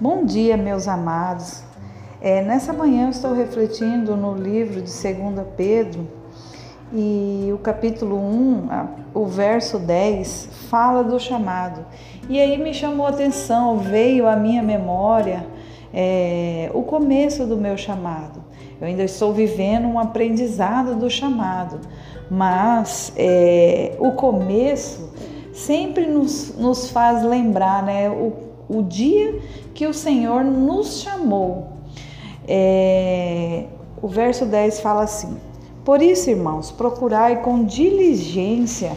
Bom dia, meus amados. É, nessa manhã eu estou refletindo no livro de 2 Pedro e o capítulo 1, o verso 10, fala do chamado. E aí me chamou a atenção, veio à minha memória é, o começo do meu chamado. Eu ainda estou vivendo um aprendizado do chamado, mas é, o começo sempre nos, nos faz lembrar né, o, o dia que o Senhor nos chamou. É, o verso 10 fala assim: Por isso, irmãos, procurai com diligência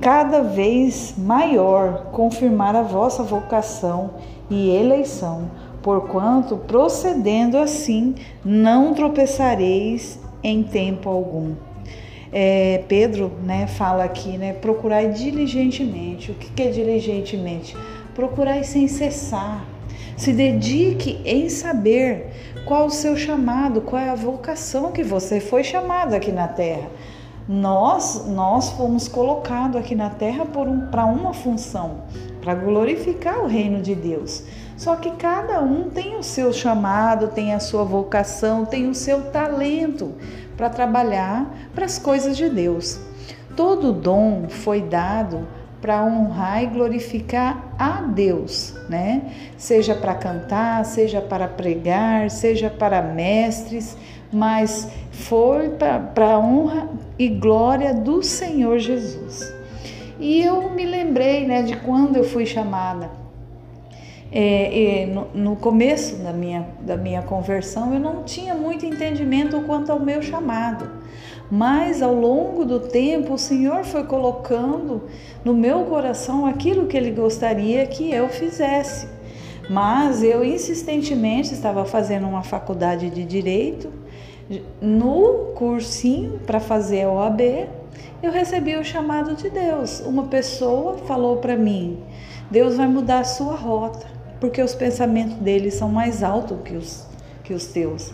cada vez maior confirmar a vossa vocação e eleição, porquanto procedendo assim não tropeçareis em tempo algum. É, Pedro né, fala aqui, né, procurai diligentemente. O que, que é diligentemente? Procurai sem cessar. Se dedique em saber qual o seu chamado, qual é a vocação que você foi chamado aqui na terra. Nós, nós fomos colocados aqui na terra um, para uma função, para glorificar o reino de Deus. Só que cada um tem o seu chamado, tem a sua vocação, tem o seu talento para trabalhar para as coisas de Deus. Todo dom foi dado para honrar e glorificar a Deus, né? Seja para cantar, seja para pregar, seja para mestres, mas foi para a honra e glória do Senhor Jesus. E eu me lembrei, né, de quando eu fui chamada. É, é, no, no, começo da minha, da minha conversão, eu não tinha muito entendimento quanto ao meu chamado. Mas ao longo do tempo, o Senhor foi colocando no meu coração aquilo que Ele gostaria que eu fizesse. Mas eu insistentemente estava fazendo uma faculdade de direito. No cursinho para fazer a OAB, eu recebi o chamado de Deus. Uma pessoa falou para mim: Deus vai mudar a sua rota, porque os pensamentos dele são mais altos que os, que os teus.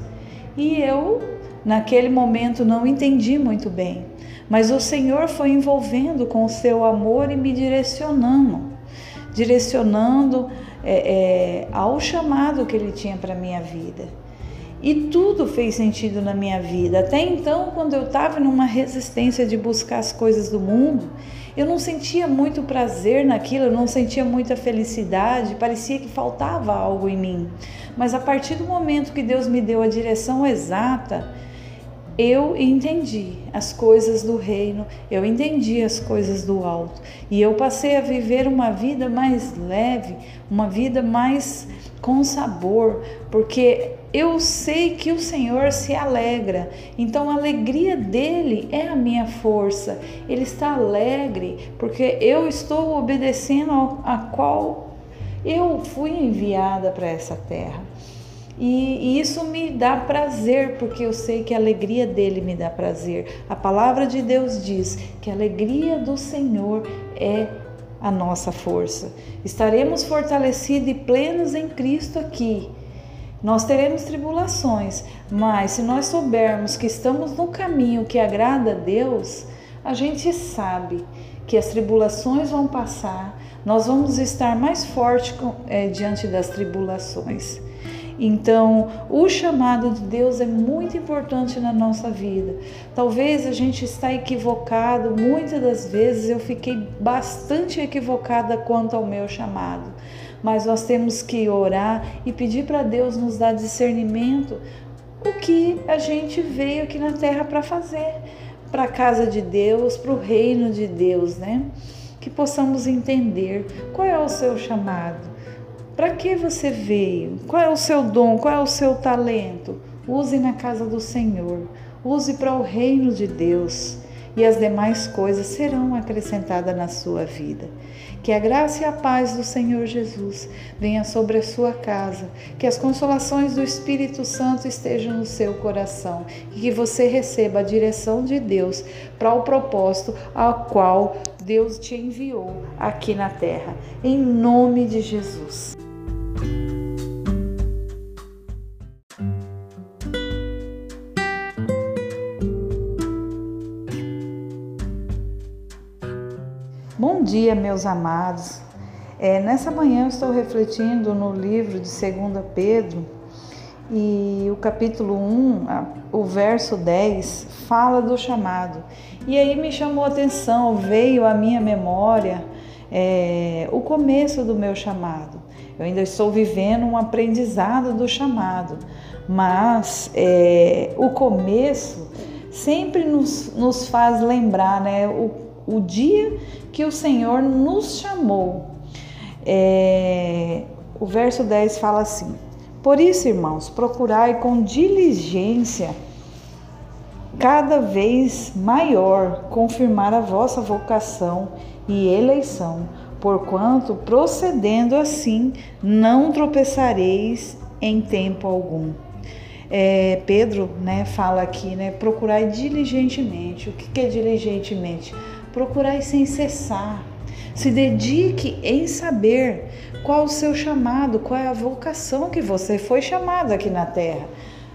E eu Naquele momento não entendi muito bem, mas o Senhor foi envolvendo com o seu amor e me direcionando, direcionando é, é, ao chamado que Ele tinha para minha vida. E tudo fez sentido na minha vida. Até então, quando eu estava numa resistência de buscar as coisas do mundo, eu não sentia muito prazer naquilo, eu não sentia muita felicidade, parecia que faltava algo em mim. Mas a partir do momento que Deus me deu a direção exata, eu entendi as coisas do reino, eu entendi as coisas do alto e eu passei a viver uma vida mais leve, uma vida mais com sabor, porque eu sei que o Senhor se alegra, então a alegria dele é a minha força. Ele está alegre porque eu estou obedecendo a qual eu fui enviada para essa terra. E, isso me dá prazer, porque eu sei que a alegria dele me dá prazer. A palavra de Deus diz que a alegria do Senhor é a nossa força. Estaremos fortalecidos e plenos em Cristo aqui. Nós teremos tribulações, mas se nós soubermos que estamos no caminho que agrada a Deus, a gente sabe que as tribulações vão passar, nós vamos estar mais fortes é, diante das tribulações. Então, o chamado de Deus é muito importante na nossa vida. Talvez a gente está equivocado, muitas das vezes eu fiquei bastante equivocada quanto ao meu chamado. Mas nós temos que orar e pedir para Deus nos dar discernimento o que a gente veio aqui na terra para fazer, para a casa de Deus, para o reino de Deus, né? Que possamos entender qual é o seu chamado para que você veio? Qual é o seu dom? Qual é o seu talento? Use na casa do Senhor. Use para o reino de Deus. E as demais coisas serão acrescentadas na sua vida. Que a graça e a paz do Senhor Jesus venha sobre a sua casa, que as consolações do Espírito Santo estejam no seu coração e que você receba a direção de Deus para o propósito ao qual Deus te enviou aqui na terra. Em nome de Jesus. Bom dia, meus amados. É, nessa manhã eu estou refletindo no livro de 2 Pedro e o capítulo 1, o verso 10, fala do chamado. E aí me chamou a atenção, veio à minha memória é, o começo do meu chamado. Eu ainda estou vivendo um aprendizado do chamado, mas é, o começo sempre nos, nos faz lembrar né, o, o dia que o Senhor nos chamou é, o verso 10 fala assim: Por isso, irmãos, procurai com diligência cada vez maior confirmar a vossa vocação e eleição, porquanto procedendo assim não tropeçareis em tempo algum. É, Pedro né, fala aqui, né, procurai diligentemente. O que, que é diligentemente? Procurai sem cessar se dedique em saber qual o seu chamado, qual é a vocação que você foi chamado aqui na terra.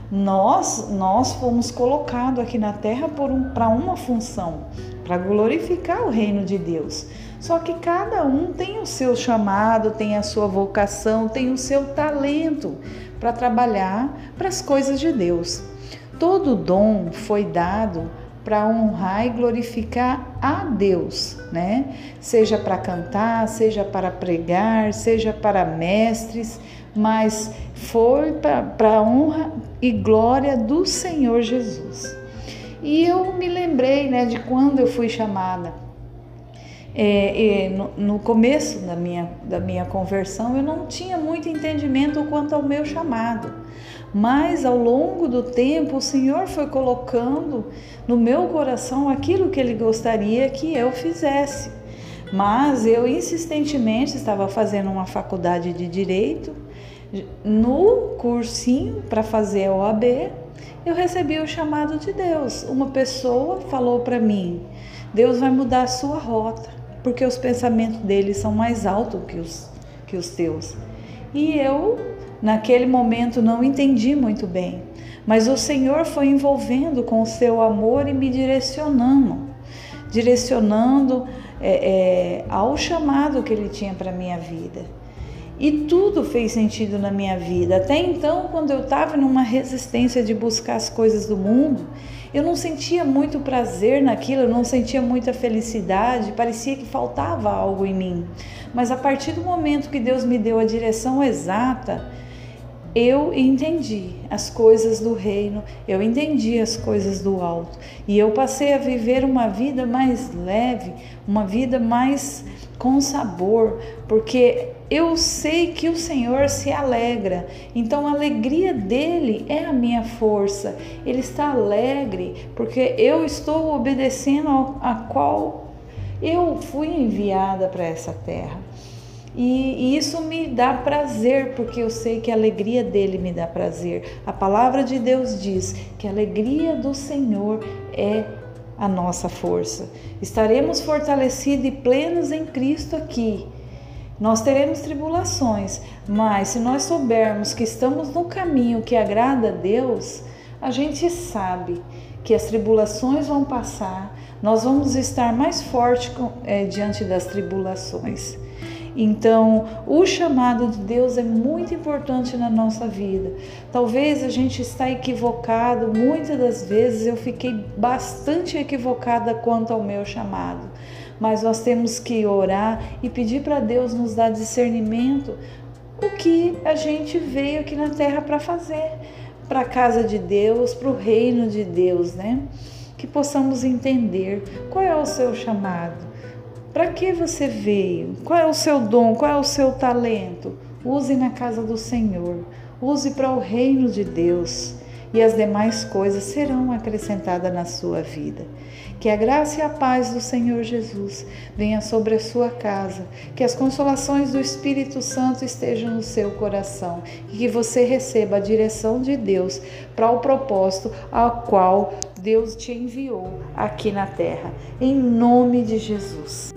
Nós, nós fomos colocados aqui na terra um, para uma função, para glorificar o reino de Deus. Só que cada um tem o seu chamado, tem a sua vocação, tem o seu talento para trabalhar para as coisas de Deus. Todo dom foi dado para honrar e glorificar a Deus, né? Seja para cantar, seja para pregar, seja para mestres, mas foi para a honra e glória do Senhor Jesus. E eu me lembrei, né, de quando eu fui chamada. É, no, no, começo da minha, da minha conversão, eu não tinha muito entendimento quanto ao meu chamado. Mas ao longo do tempo, o Senhor foi colocando no meu coração aquilo que Ele gostaria que eu fizesse. Mas eu insistentemente estava fazendo uma faculdade de direito. No cursinho para fazer a OAB, eu recebi o chamado de Deus. Uma pessoa falou para mim: Deus vai mudar a sua rota, porque os pensamentos dele são mais altos que os, que os teus. E eu Naquele momento não entendi muito bem, mas o Senhor foi envolvendo com o seu amor e me direcionando, direcionando é, é, ao chamado que Ele tinha para minha vida. E tudo fez sentido na minha vida. Até então, quando eu estava numa resistência de buscar as coisas do mundo, eu não sentia muito prazer naquilo, eu não sentia muita felicidade, parecia que faltava algo em mim. Mas a partir do momento que Deus me deu a direção exata, eu entendi as coisas do reino, eu entendi as coisas do alto e eu passei a viver uma vida mais leve, uma vida mais com sabor, porque eu sei que o Senhor se alegra, então a alegria dele é a minha força. Ele está alegre porque eu estou obedecendo a qual eu fui enviada para essa terra. E, isso me dá prazer, porque eu sei que a alegria dele me dá prazer. A palavra de Deus diz que a alegria do Senhor é a nossa força. Estaremos fortalecidos e plenos em Cristo aqui. Nós teremos tribulações, mas se nós soubermos que estamos no caminho que agrada a Deus, a gente sabe que as tribulações vão passar, nós vamos estar mais fortes é, diante das tribulações. Então, o chamado de Deus é muito importante na nossa vida. Talvez a gente está equivocado, muitas das vezes eu fiquei bastante equivocada quanto ao meu chamado. Mas nós temos que orar e pedir para Deus nos dar discernimento o que a gente veio aqui na terra para fazer, para a casa de Deus, para o reino de Deus, né? Que possamos entender qual é o seu chamado para que você veio? Qual é o seu dom? Qual é o seu talento? Use na casa do Senhor. Use para o reino de Deus e as demais coisas serão acrescentadas na sua vida. Que a graça e a paz do Senhor Jesus venha sobre a sua casa, que as consolações do Espírito Santo estejam no seu coração e que você receba a direção de Deus para o propósito ao qual Deus te enviou aqui na terra. Em nome de Jesus.